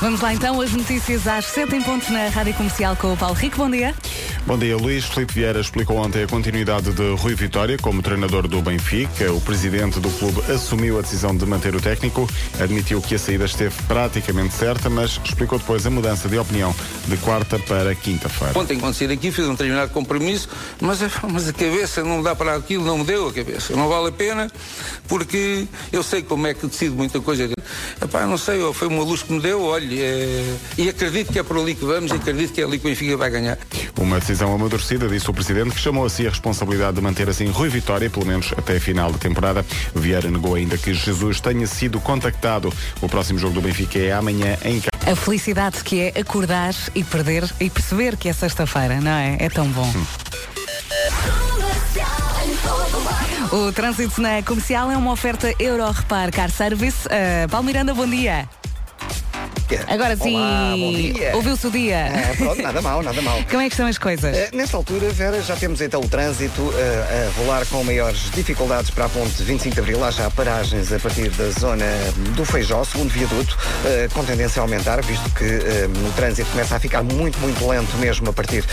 Vamos lá então, as notícias às 7 em pontos na Rádio Comercial com o Paulo Rico. Bom dia. Bom dia, Luís Felipe Vieira explicou ontem a continuidade de Rui Vitória como treinador do Benfica. O presidente do clube assumiu a decisão de manter o técnico, admitiu que a saída esteve praticamente certa, mas explicou depois a mudança de opinião de quarta para quinta-feira. Ontem, quando saí daqui, fiz um determinado compromisso, mas, mas a cabeça não dá para aquilo, não me deu a cabeça. Não vale a pena, porque eu sei como é que decido muita coisa. Epá, não sei, foi uma luz que me deu, olha, é... e acredito que é por ali que vamos, e acredito que é ali que o Benfica vai ganhar. Uma decisão amadurecida, disse o Presidente, que chamou a si a responsabilidade de manter assim Rui Vitória, pelo menos até a final da temporada. Vieira negou ainda que Jesus tenha sido contactado. O próximo jogo do Benfica é amanhã em casa. A felicidade que é acordar e perder e perceber que é sexta-feira, não é? É tão bom. O trânsito na comercial é uma oferta Euro Repar Car Service. Uh, Paulo Miranda, bom dia. Agora sim, Olá, bom dia. ouviu-se o dia. É, pronto, nada mal, nada mal. Como é que estão as coisas? Eh, nesta altura, Vera, já temos então o trânsito eh, a rolar com maiores dificuldades para a ponte 25 de Abril. Há já paragens a partir da zona do Feijó, segundo viaduto, eh, com tendência a aumentar, visto que o trânsito começa a ficar muito, muito lento mesmo a partir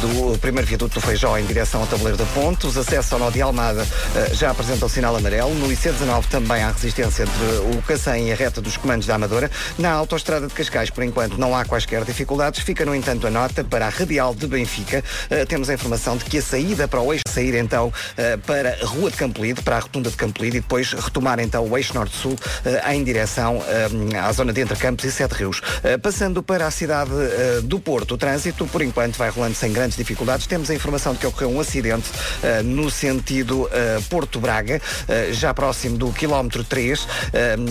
do primeiro viaduto do Feijó em direção ao tabuleiro da ponte. Os acessos ao nó de Almada já apresentam o sinal amarelo. No IC19 também há resistência entre o Cacém e a reta dos comandos da Amadora. Na autoestrada de Cascais, por enquanto, não há quaisquer dificuldades. Fica, no entanto, a nota para a Radial de Benfica. Uh, temos a informação de que a saída para o eixo sair então uh, para a Rua de Campolide, para a Rotunda de Campolide e depois retomar então o eixo norte-sul uh, em direção à zona de Entre Campos e Sete Rios. passando para a cidade do Porto, o trânsito, por enquanto, vai rolando sem grandes dificuldades. Temos a informação de que ocorreu um acidente no sentido Porto Braga, já próximo do quilómetro 3,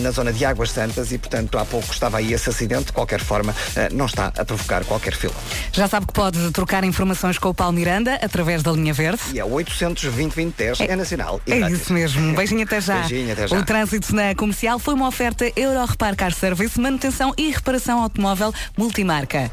na zona de Águas Santas e, portanto, há pouco estava aí esse acidente. De qualquer forma, eh, não está a provocar qualquer fila. Já sabe que pode trocar informações com o Paulo Miranda através da linha verde. E é 820 10 é, é nacional. É isso mesmo. Beijinho até já. Beijinho até já. O trânsito na comercial foi uma oferta Euro Repar Car Service, manutenção e reparação automóvel multimarca.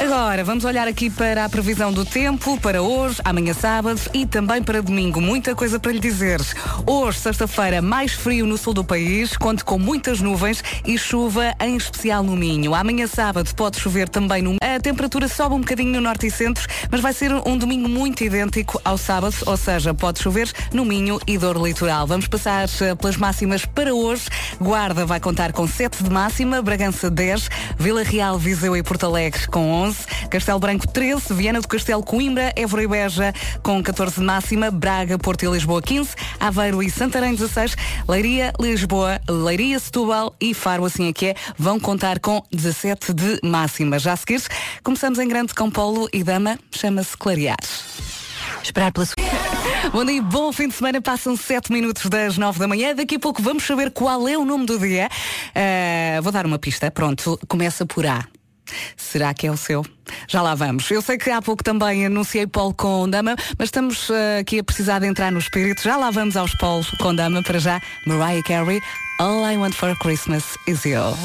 Agora, vamos olhar aqui para a previsão do tempo para hoje, amanhã sábado e também para domingo. Muita coisa para lhe dizer. Hoje, sexta-feira, mais frio no sul do país, conte com muitas nuvens e chuva, em especial no Minho. Amanhã sábado pode chover também no. A temperatura sobe um bocadinho no norte e centro, mas vai ser um domingo muito idêntico ao sábado, ou seja, pode chover no Minho e Dor Litoral. Vamos passar eh, pelas máximas para hoje. Guarda vai contar com 7 de máxima, Bragança 10, Vila Real, Viseu e Porto Alegre com 11, Castelo Branco 13, Viana do Castelo, Coimbra, Évora e Beja com 14 de máxima, Braga, Porto e Lisboa 15, Aveiro e Santarém 16, Leiria, Lisboa, Leiria, Setúbal e Faro, assim é que é, vão contar com 17 de máxima. Já a seguir, começamos em grande com Polo e Dama, chama-se Clarear. Esperar pela sua... Bom dia, bom fim de semana. Passam 7 minutos das 9 da manhã. Daqui a pouco vamos saber qual é o nome do dia. Uh, vou dar uma pista. Pronto, começa por A. Será que é o seu? Já lá vamos. Eu sei que há pouco também anunciei Paulo com Dama, mas estamos uh, aqui a precisar de entrar no espírito. Já lá vamos aos Paulo com Dama. Para já, Mariah Carey, All I Want for Christmas is You.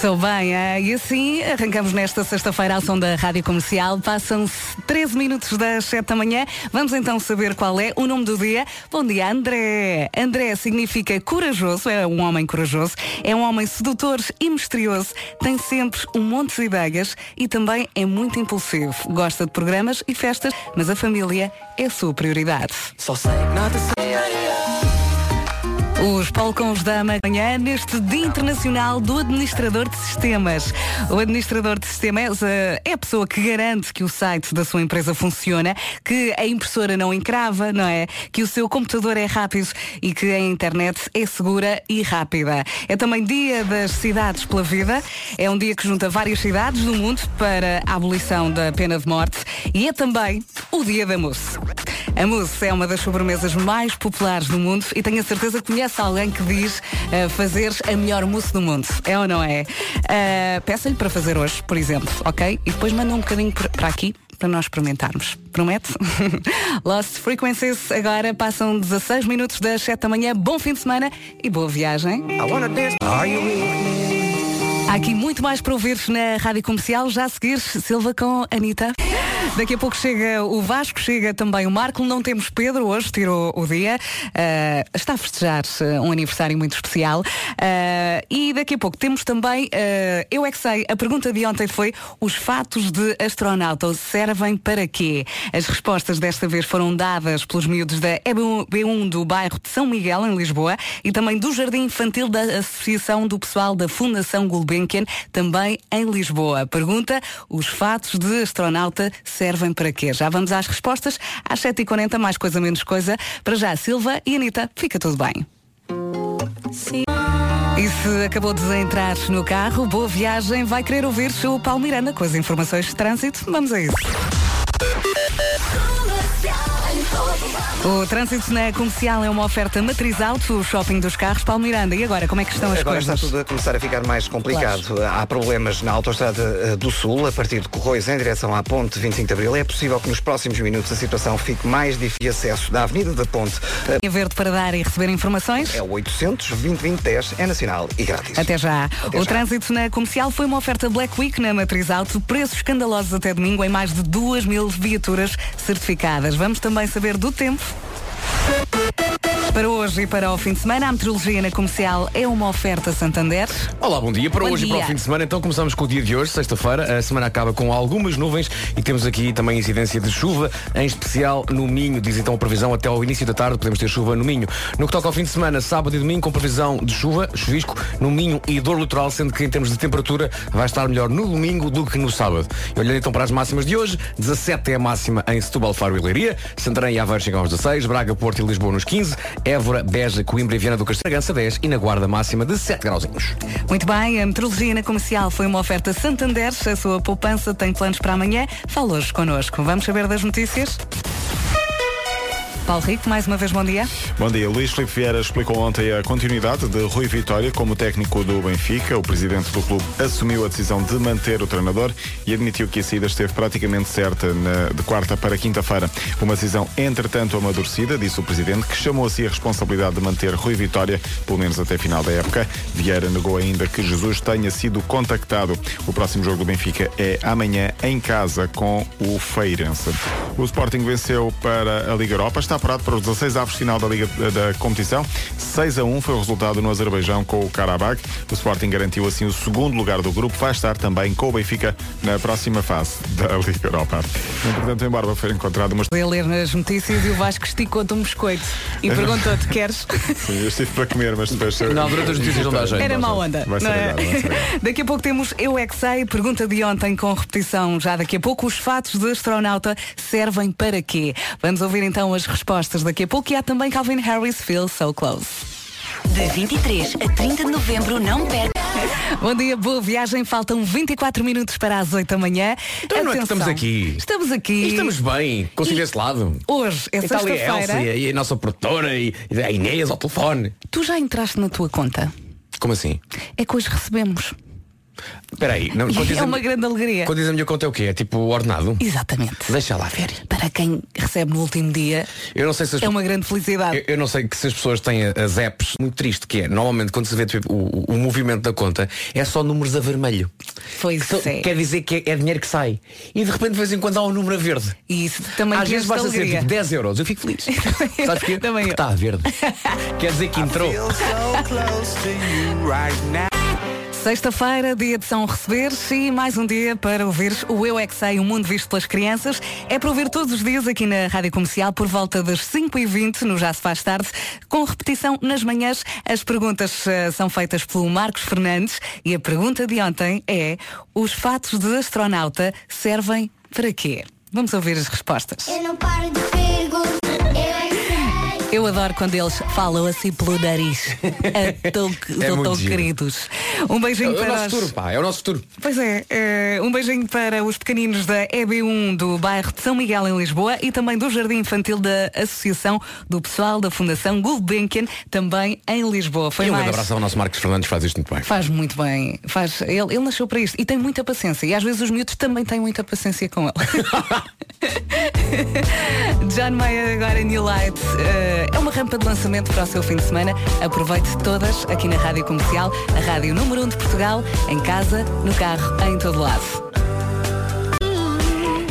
Sou bem, é? e assim arrancamos nesta sexta-feira ao som da Rádio Comercial. Passam-se 13 minutos das 7 da manhã. Vamos então saber qual é o nome do dia. Bom dia, André. André significa corajoso, é um homem corajoso, é um homem sedutor e misterioso, tem sempre um monte de ideias e também é muito impulsivo. Gosta de programas e festas, mas a família é a sua prioridade. Só sei nada os Polcons da Manhã neste Dia Internacional do Administrador de Sistemas. O administrador de sistemas é a pessoa que garante que o site da sua empresa funciona, que a impressora não encrava, não é? Que o seu computador é rápido e que a internet é segura e rápida. É também Dia das Cidades pela Vida. É um dia que junta várias cidades do mundo para a abolição da pena de morte e é também o Dia da Mousse. A mousse é uma das sobremesas mais populares do mundo e tenho a certeza que conhece alguém que diz uh, fazer a melhor mousse do mundo. É ou não é? Uh, Peça-lhe para fazer hoje, por exemplo, ok? E depois manda um bocadinho para aqui para nós experimentarmos. Promete? Lost Frequencies agora passam 16 minutos das 7 da manhã. Bom fim de semana e boa viagem. Há aqui muito mais para ouvir na Rádio Comercial. Já a seguir, Silva com Anitta. Daqui a pouco chega o Vasco, chega também o Marco. Não temos Pedro hoje, tirou o dia. Uh, está a festejar uh, um aniversário muito especial. Uh, e daqui a pouco temos também, eu é que sei, a pergunta de ontem foi: os fatos de astronauta servem para quê? As respostas desta vez foram dadas pelos miúdos da EB1 do bairro de São Miguel, em Lisboa, e também do Jardim Infantil da Associação do Pessoal da Fundação Gulbenkian, também em Lisboa. Pergunta: os fatos de astronauta servem para quê? Já vamos às respostas. Às 7h40, mais coisa menos coisa. Para já, Silva e Anitta, fica tudo bem. Sim. E se acabou de entrar no carro, boa viagem, vai querer ouvir o Paulo Miranda com as informações de trânsito. Vamos a isso. O trânsito na comercial é uma oferta matriz alto, o shopping dos carros, Paulo Miranda. E agora, como é que estão as agora coisas? está tudo a começar a ficar mais complicado. Claro. Há problemas na autoestrada eh, do Sul, a partir de Corroios em direção à Ponte 25 de Abril. É possível que nos próximos minutos a situação fique mais difícil de acesso da Avenida da Ponte. Em verde para dar e receber informações? É o 800 2010 é nacional e grátis. Até já. Até o já. trânsito na comercial foi uma oferta Black Week na matriz alto, preços escandalosos até domingo em mais de 2 mil viaturas certificadas. Vamos também saber do tempo. Para hoje e para o fim de semana, a meteorologia na comercial é uma oferta Santander. Olá, bom dia. Para bom hoje dia. e para o fim de semana, então começamos com o dia de hoje, sexta-feira. A semana acaba com algumas nuvens e temos aqui também incidência de chuva, em especial no Minho. Diz então a previsão até ao início da tarde podemos ter chuva no Minho. No que toca ao fim de semana, sábado e domingo, com previsão de chuva, chuvisco, no Minho e dor litoral, sendo que em termos de temperatura vai estar melhor no domingo do que no sábado. E olhando então para as máximas de hoje, 17 é a máxima em Setúbal, Faro e Leiria, Santarém e Aveiro chegam aos 16, Braga, Porto e Lisboa nos 15, Évora, Beja, Coimbra e Viana do Castelo, Bragança 10 e na Guarda máxima de 7 grauzinhos. Muito bem, a meteorologia na comercial foi uma oferta Santander. A sua poupança tem planos para amanhã. Fala hoje connosco. Vamos saber das notícias? Paulo Rico, mais uma vez bom dia. Bom dia. Luís Filipe Vieira explicou ontem a continuidade de Rui Vitória como técnico do Benfica. O presidente do clube assumiu a decisão de manter o treinador e admitiu que a saída esteve praticamente certa na, de quarta para quinta-feira. Uma decisão, entretanto, amadurecida, disse o presidente, que chamou a si a responsabilidade de manter Rui Vitória, pelo menos até final da época. Vieira negou ainda que Jesus tenha sido contactado. O próximo jogo do Benfica é amanhã em casa com o Feirense. O Sporting venceu para a Liga Europa. Está apurado para os 16 avos final da Liga da competição. 6 a 1 foi o resultado no Azerbaijão com o Karabakh. O Sporting garantiu assim o segundo lugar do grupo. Vai estar também com o Benfica na próxima fase da Liga Europa. Entretanto, em Barba foi encontrado uma. Foi a ler nas notícias e o Vasco esticou-te um biscoito e perguntou-te: queres? Sim, eu estive para comer, mas depois. Não, durante as notícias não dá jeito. Era mau onda. Vai ser não é? vai ser. Daqui a pouco temos Eu É Que Sei, pergunta de ontem com repetição já daqui a pouco. Os fatos de astronauta servem para quê? Vamos ouvir então as respostas daqui a pouco e há também Calvin Harris, Feel So Close. De 23 a 30 de novembro, não perca. Bom dia, boa viagem. Faltam 24 minutos para as 8 da manhã. Então não é que Atenção. estamos aqui. Estamos aqui. E estamos bem, consigo esse lado. Hoje é sexta-feira. e a, e a nossa produtora e, e a Inês ao telefone. Tu já entraste na tua conta? Como assim? É que hoje recebemos. Espera aí, não, É a- uma grande alegria. Quando diz a minha conta é o quê? É tipo ordenado? Exatamente. Deixa lá ver. Para quem recebe no último dia, Eu não sei se as é uma grande felicidade. Eu, eu não sei que se as pessoas têm as apps muito triste que é normalmente quando se vê tipo, o, o movimento da conta é só números a vermelho Pois Então, é. quer dizer que é, é dinheiro que sai e de repente de vez em quando há um número a verde E isso também às vezes basta ser alegria. tipo 10 euros eu fico feliz sabes porquê? Também está a verde quer dizer que entrou Sexta-feira, dia de São Receber e mais um dia para ouvir o Eu É Que Sei, o mundo visto pelas crianças. É para ouvir todos os dias aqui na Rádio Comercial por volta das 5h20, no Já Se Faz Tarde, com repetição nas manhãs. As perguntas eh, são feitas pelo Marcos Fernandes e a pergunta de ontem é os fatos de astronauta servem para quê? Vamos ouvir as respostas. Eu não paro de perguntar. Eu adoro quando eles falam assim pelo nariz. É tão, são muito tão giro. queridos. Um beijinho é o para nosso os- futuro pá é o nosso futuro Pois é, eh, um beijinho para os pequeninos da EB1 do bairro de São Miguel em Lisboa e também do Jardim Infantil da Associação do Pessoal da Fundação Gulbenkian, também em Lisboa. Foi e um mais. grande abraço ao nosso Marcos Fernandes faz isto muito bem Faz muito bem. Faz, ele, ele nasceu para isto e tem muita paciência. E às vezes os miúdos também têm muita paciência com ele. John Mayer agora em New Light. eh, é uma rampa de lançamento para o seu fim de semana. Aproveite todas aqui na Rádio Comercial, a Rádio Número 1 de Portugal, em casa, no carro, em todo lado.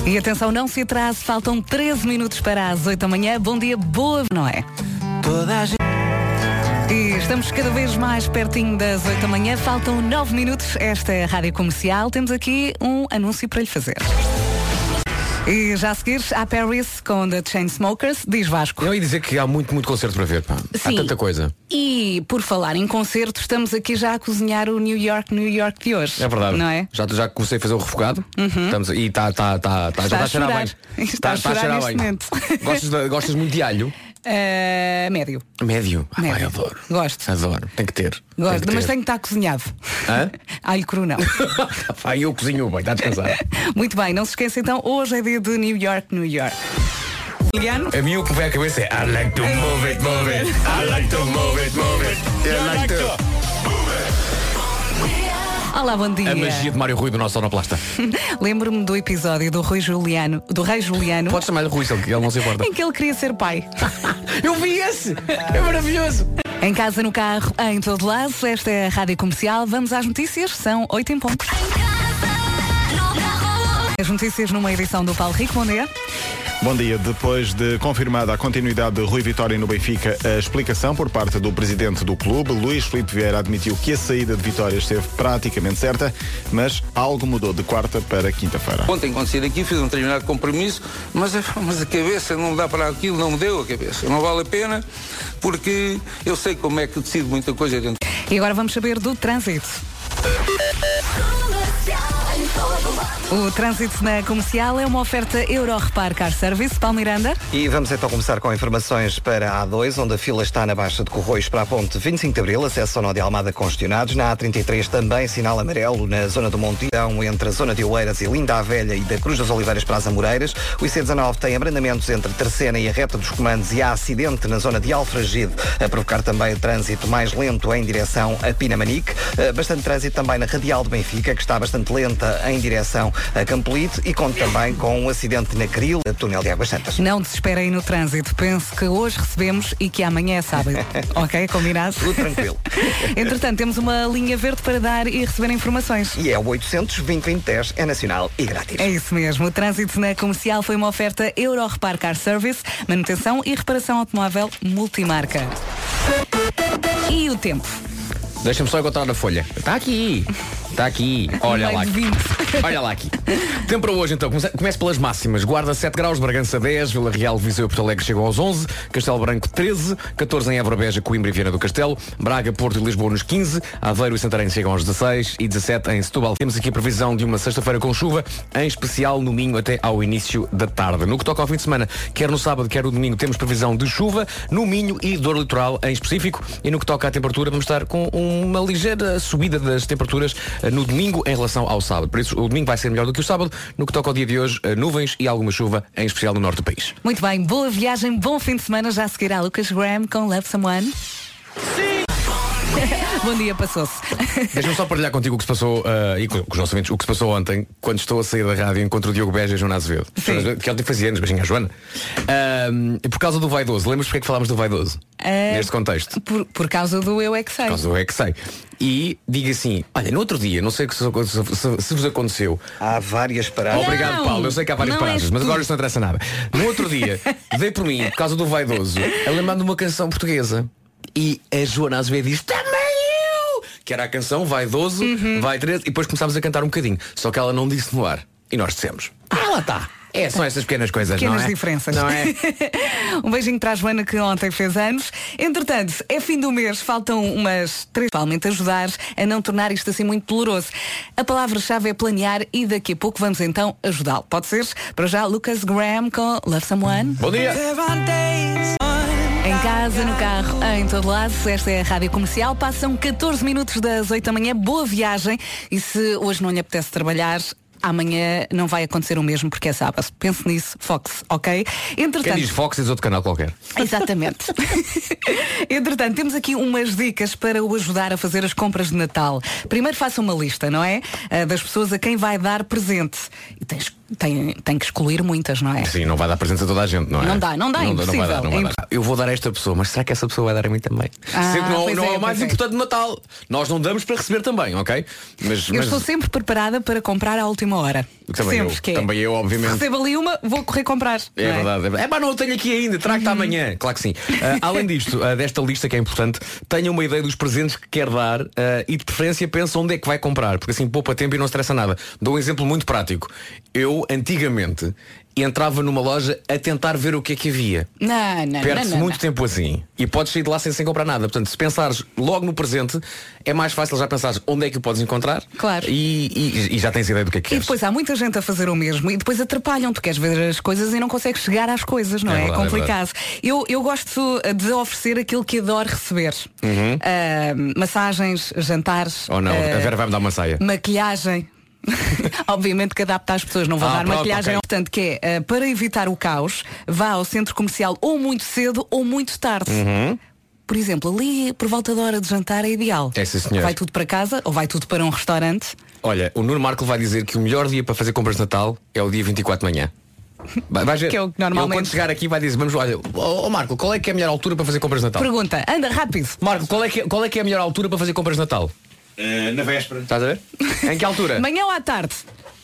E atenção, não se atrase, faltam 13 minutos para as 8 da manhã. Bom dia, boa, não é? E estamos cada vez mais pertinho das 8 da manhã, faltam 9 minutos. Esta é a Rádio Comercial. Temos aqui um anúncio para lhe fazer. E já a seguir, a Paris com The Chainsmokers, diz Vasco. Eu ia dizer que há muito, muito concerto para ver, pá. Há Sim. tanta coisa. E por falar em concertos, estamos aqui já a cozinhar o New York, New York de hoje. É verdade. Não é? Uhum. Já, já comecei a fazer o refogado. Estamos, e está tá, tá, tá, Está já a está a cheirar bem. Está a chorar neste momento. Gostas, de- gostas muito de alho? Ah, médio. Médio. Ah, Médio. adoro. Gosto. Adoro. Tem que ter. Tem Gosto, que mas ter. tem que estar cozinhado. Hã? Alho cru não. Pá, eu cozinho bem, está a descansar. Muito bem, não se esqueça então, hoje é dia de New York, New York. Juliano? A mim o que me vem à cabeça é I like to move it, move it. I like to move it, move it. I like to... Olá, bom dia. A magia de Mário Rui do nosso sonoplasta. Lembro-me do episódio do Rui Juliano, do Rei Juliano, Pode chamar-lhe Rui, ele não se importa. em que ele queria ser pai. Eu vi esse! É maravilhoso! em casa, no carro, em todo lado, esta é a Rádio Comercial. Vamos às notícias, são 8 em ponto. As notícias numa edição do Paulo Rico, bom dia. Bom dia. Depois de confirmada a continuidade de Rui Vitória no Benfica, a explicação por parte do presidente do clube, Luís Filipe Vieira, admitiu que a saída de Vitória esteve praticamente certa, mas algo mudou de quarta para quinta-feira. Ontem, quando saí daqui, fiz um determinado compromisso, mas, a- mas a cabeça não dá para aquilo, não me deu a cabeça. Não vale a pena, porque eu sei como é que decido muita coisa dentro. E agora vamos saber do trânsito. O trânsito na comercial é uma oferta Euro Repar Car Service. Paulo Miranda. E vamos então começar com informações para a A2, onde a fila está na Baixa de Corroios para a ponte 25 de Abril, acesso ao Nó de Almada congestionados. Na A33 também sinal amarelo na zona do Montidão, entre a zona de Oeiras e Linda a Velha e da Cruz das Oliveiras para as Amoreiras. O IC19 tem abrandamentos entre Terceira e a reta dos comandos e há acidente na zona de Alfragide, a provocar também trânsito mais lento em direção a Pinamanique. Eh, Bastante trânsito também na Radial de Benfica, que está bastante lenta em direção a Campolite e conta também com um acidente na Cril, túnel de Águas Santas. Não desespere aí no trânsito. Pense que hoje recebemos e que amanhã é sábado. ok? Combinado? Tudo tranquilo. Entretanto, temos uma linha verde para dar e receber informações. E é o 800 2010 é nacional e grátis. É isso mesmo. O trânsito na comercial foi uma oferta Euro Repar Car Service, manutenção e reparação automóvel multimarca. E o tempo? Deixa-me só encontrar a folha. Está aqui. Está aqui. Olha lá aqui. 20. Olha lá aqui. Tempo para hoje então. Comece- Comece pelas máximas. Guarda 7 graus, Bragança 10, Vila Real, Viseu e Porto Alegre chegam aos 11, Castelo Branco 13, 14 em Évora, Beja, Coimbra e Viana do Castelo, Braga, Porto e Lisboa nos 15, Aveiro e Santarém chegam aos 16 e 17 em Setúbal. Temos aqui a previsão de uma sexta-feira com chuva, em especial no Minho até ao início da tarde. No que toca ao fim de semana, quer no sábado, quer no domingo, temos previsão de chuva no Minho e dor litoral em específico. E no que toca à temperatura, vamos estar com uma ligeira subida das temperaturas eh, no domingo em relação ao sábado. Por isso, o domingo vai ser melhor do que o sábado. No que toca ao dia de hoje, eh, nuvens e alguma chuva, em especial no norte do país. Muito bem, boa viagem, bom fim de semana. Já seguirá Lucas Graham com Love Someone. Sim! bom dia, passou-se. Deixa-me só partilhar contigo o que se passou eh, e com, com os nossos ouvintes, o que se passou ontem, quando estou a sair da rádio encontro o Diogo Beja e a Joana Azevedo. Sim. Que ontem fazia anos, beijinho à Joana. Ahm, e por causa do vaidoso, lembras porque é que falámos do vaidoso? Eh, Neste contexto. Por, por causa do Eu É Que Sei. Por causa do é que sei. E diga assim, olha, no outro dia, não sei o que se, se- se- se vos aconteceu. Há várias paradas. Obrigado, Paulo. Eu sei que há várias não paradas, mas agora isto não interessa nada. No outro dia, dei por mim, por causa do vaidoso, a lembrar de uma canção portuguesa. E a Joana Azevedo diz, também eu! Que era a canção Vaidoso, Uhum. Vai 13, e depois começámos a cantar um bocadinho. Só que ela não disse no ar. E nós dissemos, ah, lá está. É, são essas pequenas coisas, Pequenas não é? diferenças. Não é? um beijinho para a Joana que ontem fez anos. Entretanto, é fim do mês, faltam umas três principalmente ajudar a não tornar isto assim muito doloroso. A palavra-chave é planear e daqui a pouco vamos então ajudá-lo. Pode ser? Para já, Lucas Graham com Love Someone. Bom dia! Em casa, no carro, em todo lado, esta é a Rádio Comercial. Passam 14 minutos das 8 da manhã. Boa viagem. E se hoje não lhe apetece trabalhar, amanhã não vai acontecer o mesmo porque é sábado. Pense nisso, foque-se, ok? Quem Entretanto, diz Fox diz outro canal qualquer. Exatamente. Entretanto, temos aqui umas dicas para o ajudar a fazer as compras de Natal. Primeiro faça uma lista, não é? Ah, Das pessoas a quem vai dar presente. E tens tem, tem que excluir muitas, não é? Sim, não vai dar presente a toda a gente, não é? Não dá, não dá, vai impossível, dar, não vai dar. Eu vou dar a esta pessoa, mas será que essa pessoa vai dar a mim também? Ah, Sendo que não, não é, é, o mais é. importante do Natal. Nós não damos para receber também, ok? Mas, Eu mas estou sempre preparada para comprar à última hora. Também sempre eu, que é. também eu, obviamente. Recebo ali uma, vou correr comprar. É não verdade, é verdade. É pá, não tenho aqui ainda, trago-te amanhã. Claro que sim. Ah, além disto, ah, desta lista que é importante, tenha uma ideia dos presentes que quer dar ah, e de preferência pensa onde é que vai comprar, porque assim poupa tempo e não estressa nada. Dou um exemplo muito prático. Eu, antigamente, entrava numa loja a tentar ver o que é que havia. Não, não, Perde-se muito não. tempo assim e podes sair de lá sem, sem comprar nada. Portanto, se pensares logo no presente, é mais fácil já pensares onde é que o podes encontrar Claro. e, e- e já tens ideia do que é que E queres. depois há muita gente a fazer o mesmo e depois atrapalham. Tu queres ver as coisas e não consegues chegar às coisas, não É é? É, verdade, é complicado. eu, eu gosto de oferecer aquilo que adoro receber. Ah, massagens, jantares. Uhum. Ou não, ah, a Vera vai-me dar uma saia. Maquilhagem. Obviamente que adapta às pessoas, não vou Ah, dar pronto, maquilhagem. ok. Portanto, que é, eh, para evitar o caos, vá ao centro comercial ou muito cedo ou muito tarde. Uhum. Por exemplo, ali por volta da hora de jantar é ideal. É, sim, senhor. vai tudo para casa ou vai tudo para um restaurante. Olha, o Nuno Marco vai dizer que o melhor dia para fazer compras de Natal é o dia 24 de manhã. Vai, ver. Que é normalmente- quando chegar aqui vai dizer, vamos, olha, ó ó, Marco, qual é que é a melhor altura para fazer compras de Natal? Pergunta, anda rápido. Marco, qual é, que, é- qual é que é a melhor altura para fazer compras de Natal? Eh, na véspera. Estás a ver? em que altura? Manhã ou à tarde?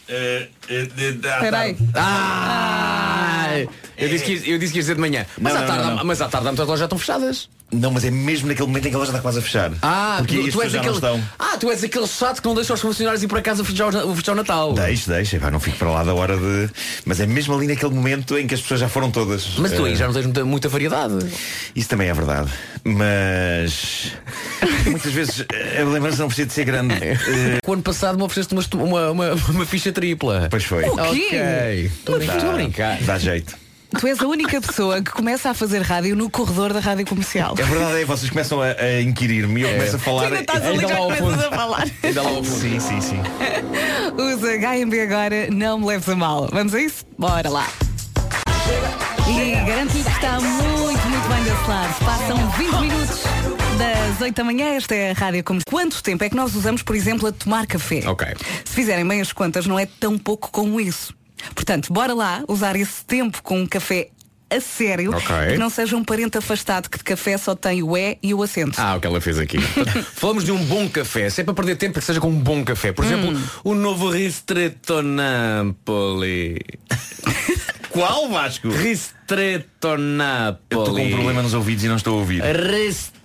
Eh, eh, de- de- à Espera aí. tarde. Ah! Eu disse, que, ia- eu disse que ia dizer de manhã. Mas, Não, à não, tarde, não, não. mas à tarde muitas lojas já estão fechadas. Não, mas é mesmo naquele momento em que ela já está quase a fechar. Ah, Porque tu, as tu és já aquele. não estão. Ah, tu és aquele chato que não deixa os funcionários ir para casa festejar o, festejar o Natal. Deixe, deixe, vai, não fico para lá da hora de. Mas é mesmo ali naquele momento em que as pessoas já foram todas. Mas tu aí Eh, já não tens muita, muita variedade. Isso também é verdade. Mas. Muitas vezes eh, a lembrança não precisa de ser grande. Eh, O ano passado me ofereceste uma, uma, uma, uma ficha tripla. Pois foi. O quê? Ok. Estou. Estou a brincar. Dá jeito. Tu és a única pessoa que começa a fazer rádio no corredor da rádio comercial. É verdade, é, vocês começam a, a inquirir-me e eu começo a falar. Tu ainda estás ali, Ainda já lá ao começas fundo. a falar. Ainda lá ao fundo. Sim, sim, sim. Usa HMB agora, não me leves a mal. Vamos a isso? Bora lá. E garanto-lhe que está muito, muito bem desse lado. Passam 20 minutos das 8 da manhã. Esta é a rádio como. Quanto tempo é que nós usamos, por exemplo, a tomar café? Ok. Se fizerem bem as contas, não é tão pouco como isso. Portanto, bora lá usar esse tempo com um café a sério Ok. e que não seja um parente afastado que de café só tem o E e o acento. Ah, o que ela fez aqui. Falamos de um bom café. Se é para perder tempo, que seja com um bom café. Por exemplo, o novo Ristretto Napoli. Qual Vasco? Ristretto Napoli. Eu estou com um problema nos ouvidos e não estou a ouvir.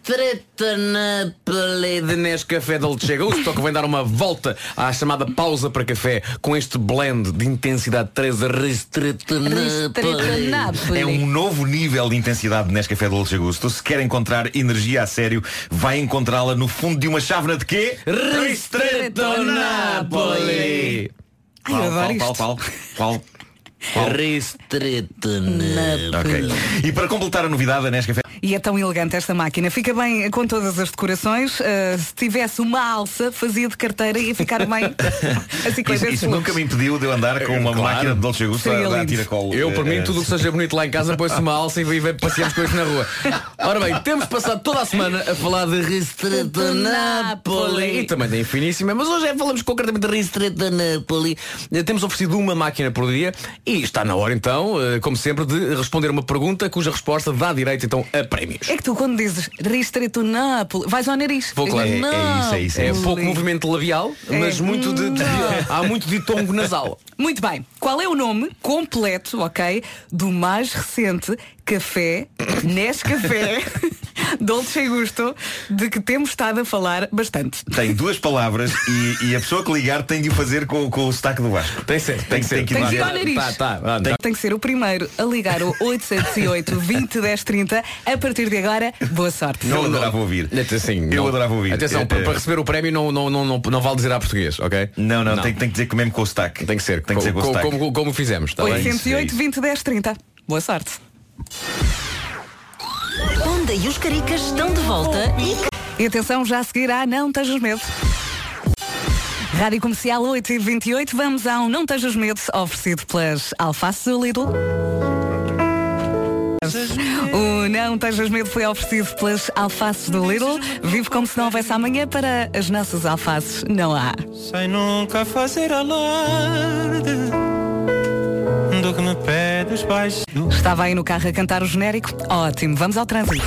Ristretto Napoli de Nescafé Dolce Gusto que vem dar uma volta à chamada pausa para café com este blend de intensidade 13 Ristretto Ristretto Napoli. Napoli. É um novo nível de intensidade de Nescafé Dolce Gusto. Se quer encontrar energia a sério, vai encontrá-la no fundo de uma chávena de quê? Ristretto Napoli. Ai, eu adoro qual, qual? Ristretto Ok. E para completar a novidade, a Nescafé E é tão elegante esta máquina. Fica bem com todas as decorações. Uh, se tivesse uma alça, fazia de carteira e ia ficar bem. assim com Isso, esses isso nunca me impediu de eu andar com uma Claro. máquina de Dolce Gusto a, a tiracolo. Eu, por Eh, mim, tudo o que seja bonito lá em casa, põe-se uma alça e vai passeamos com isso na rua. Ora bem, temos passado toda a semana a falar de Ristretto Napoli e também da Infiníssima, mas hoje é, falamos concretamente de Ristretto Napoli. Eh, Temos oferecido uma máquina por dia e está na hora então, eh, como sempre, de responder uma pergunta cuja resposta dá direito então a prémios. É que tu, quando dizes Ristretto Napoli, vais ao nariz. Vou, claro. É- é isso, é isso, é É pouco movimento labial, mas É. muito de, de- há muito de tongo nasal. Muito bem. Qual é o nome completo, ok, do mais recente café, Nescafé, Dolce Gusto, de que temos estado a falar bastante? Tem duas palavras e, e a pessoa que ligar tem de o fazer com, com o sotaque do Vasco. Tem que ser, Tem que ser. Tem que ir ao nariz. Tá, tá, tá. Tem que ser o primeiro a ligar o 808 20 10 30. A partir de agora, boa sorte. Eu adorava ouvir. Assim, Eu não- adorava ouvir. Atenção, para, eh, para receber o prémio não, não, não, não, não vale dizer a português, ok? Não, não, Tem, tem que dizer que mesmo com o sotaque. Tem que ser. Tem que ser com o como, sotaque. Como, como fizemos, tá bem? 808 20 10 30. Boa sorte. Onda e os caricas estão de volta e E atenção, já a seguir a Não Tejas Medo. Rádio Comercial 8 e 28 vamos ao Não Tejas Medo, oferecido pelas alfaces do Lidl. O Não Tejas Medo foi oferecido pelas alfaces do Lidl. Vive como se não houvesse amanhã para as nossas alfaces. Não há. Sem nunca fazer alarde que me pedes baixo. Estava aí no carro a cantar o genérico? Ótimo, vamos ao trânsito.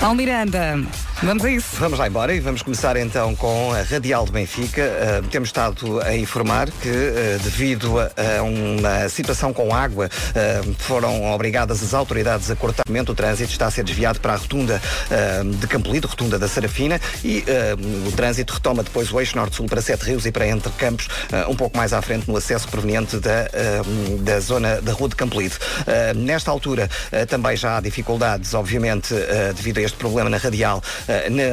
Paulo Miranda, vamos a isso. Vamos lá embora e vamos começar então com a Radial de Benfica. Uh, temos estado a informar que, uh, devido a, a, uma situação com água, uh, foram obrigadas as autoridades a cortar o trânsito. Está a ser desviado para a rotunda de Campolido, rotunda da Serafina, e o trânsito retoma depois o eixo norte-sul para Sete Rios e para Entre Campos, um pouco mais à frente no acesso proveniente da, da zona da Rua de Campolido. nesta altura também já há dificuldades, obviamente, devido a este problema na radial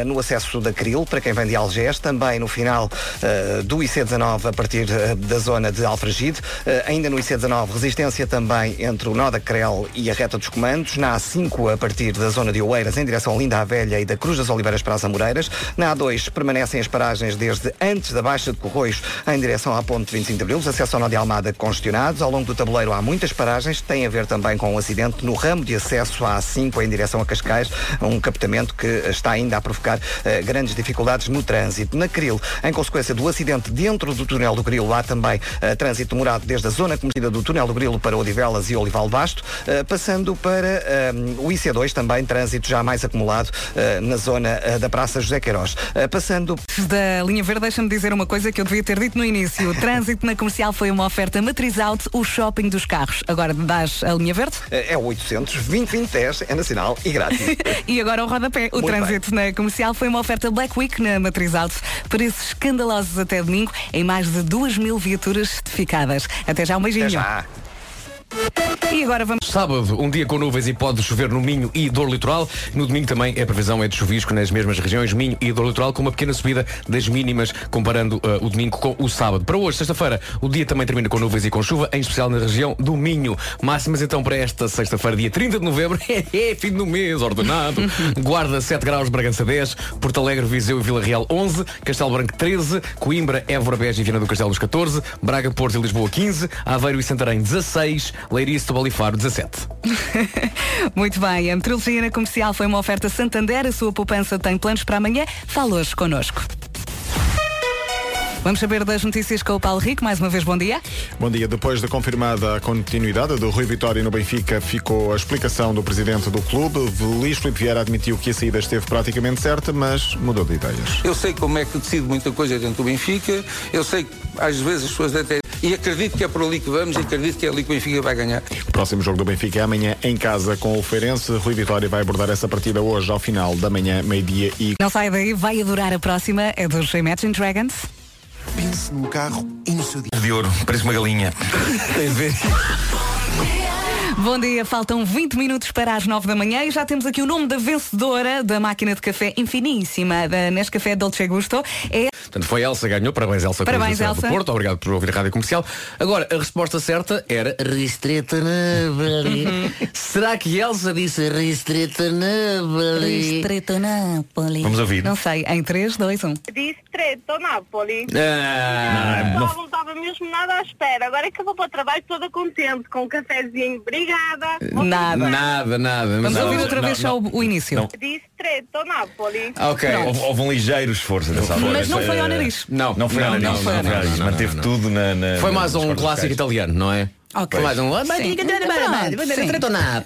no acesso da Cril, para quem vem de Algés, também no final uh, do IC19 a partir uh, da zona de Alfragide, ainda no IC19 resistência também entre o nó da Crel e a reta dos comandos, na A5 a partir da zona de Oeiras em direção a Linda Velha e da Cruz das Oliveiras para as Amoreiras, na A2 permanecem as paragens desde antes da Baixa de Corroios em direção à ponte 25 de Abril, os acessos ao nó de Almada congestionados, ao longo do tabuleiro há muitas paragens, tem a ver também com um acidente no ramo de acesso à A5 em direção a Cascais, um captamento que está ainda a provocar uh, grandes dificuldades no trânsito. Na Cril, em consequência do acidente dentro do túnel do Grilo, há também uh, trânsito demorado desde a zona conhecida do túnel do Grilo para Odivelas e Olival Basto, uh, passando para o IC2, também trânsito já mais acumulado na zona da Praça José Queiroz. passando... Da linha verde, deixa-me dizer uma coisa que eu devia ter dito no início. O trânsito na comercial foi uma oferta matriz out, o shopping dos carros. Agora dás a linha verde? É o 800 20 20 10, é nacional e grátis. e agora o rodapé. O Muito trânsito bem. na comercial foi uma oferta Black Week na Matriz Alto. Preços escandalosos até domingo, em mais de 2 mil viaturas certificadas. Até já, um beijinho. Até já. E agora vamos. Sábado, um dia com nuvens e pode chover no Minho e Dor Litoral. No domingo também a previsão é de chuvisco nas mesmas regiões, Minho e Dor Litoral, com uma pequena subida das mínimas, comparando uh, o domingo com o sábado. Para hoje, sexta-feira, o dia também termina com nuvens e com chuva, em especial na região do Minho. Máximas então para esta sexta-feira, dia 30 de novembro, é fim do mês, ordenado. Guarda 7 graus, Bragança 10, Porto Alegre, Viseu e Vila Real 11, Castelo Branco 13, Coimbra, Évora, Beja e Viana do Castelo dos 14, Braga, Porto e Lisboa 15, Aveiro e Santarém 16, Leiria, Setúbal e Faro 17. Muito bem, a metrologia na comercial foi uma oferta Santander, a sua poupança tem planos para amanhã. Fala hoje connosco. Vamos saber das notícias com o Paulo Rico. Mais uma vez, bom dia. Bom dia. Depois de confirmada a continuidade do Rui Vitória no Benfica, ficou a explicação do presidente do clube. Luís Filipe Vieira admitiu que a saída esteve praticamente certa, mas mudou de ideias. Eu sei como é que decido muita coisa dentro do Benfica. Eu sei que às vezes as pessoas até e acredito que é por ali que vamos e acredito que é ali que o Benfica vai ganhar. O próximo jogo do Benfica é amanhã em casa com o Feirense. Rui Vitória vai abordar essa partida hoje ao final da manhã, meio-dia e. Não sai daí, vai adorar a próxima, é dos Imagine Dragons. Pense no carro e no seu dia. De ouro, parece uma galinha. Tem a ver. Bom dia, faltam 20 minutos para as 9 da manhã e já temos aqui o nome da vencedora da máquina de café infiníssima da Nescafé Dolce Gusto. É... Portanto, foi Elsa ganhou. Parabéns, Elsa, Parabéns, Elsa. do Porto. Obrigado por ouvir a rádio comercial. Agora, a resposta certa era Restreta Napoli. Será que Elsa disse Restreta Napoli? Ristretto Napoli. Vamos ouvir. Não sei, em 3, 2, 1. Distretto Napoli. Ah, Não, não estava mesmo nada à espera. Agora é que eu vou para o trabalho toda contente, com um cafezinho. Obrigada. Nada. Nada, nada. Vamos Mas- ouvir outra vez só o, o início. Não. Ah, Ok. Houve, houve um ligeiro esforço, atenção. Mas não Foi, ao eh, nariz. Não, Não foi ao não, nariz. não, Não, foi ao nariz. não, Manteve tudo na, na- Foi mais nas um cordas clássico italiano, não é? Ok. Mais um. Sim. Pronto, sim.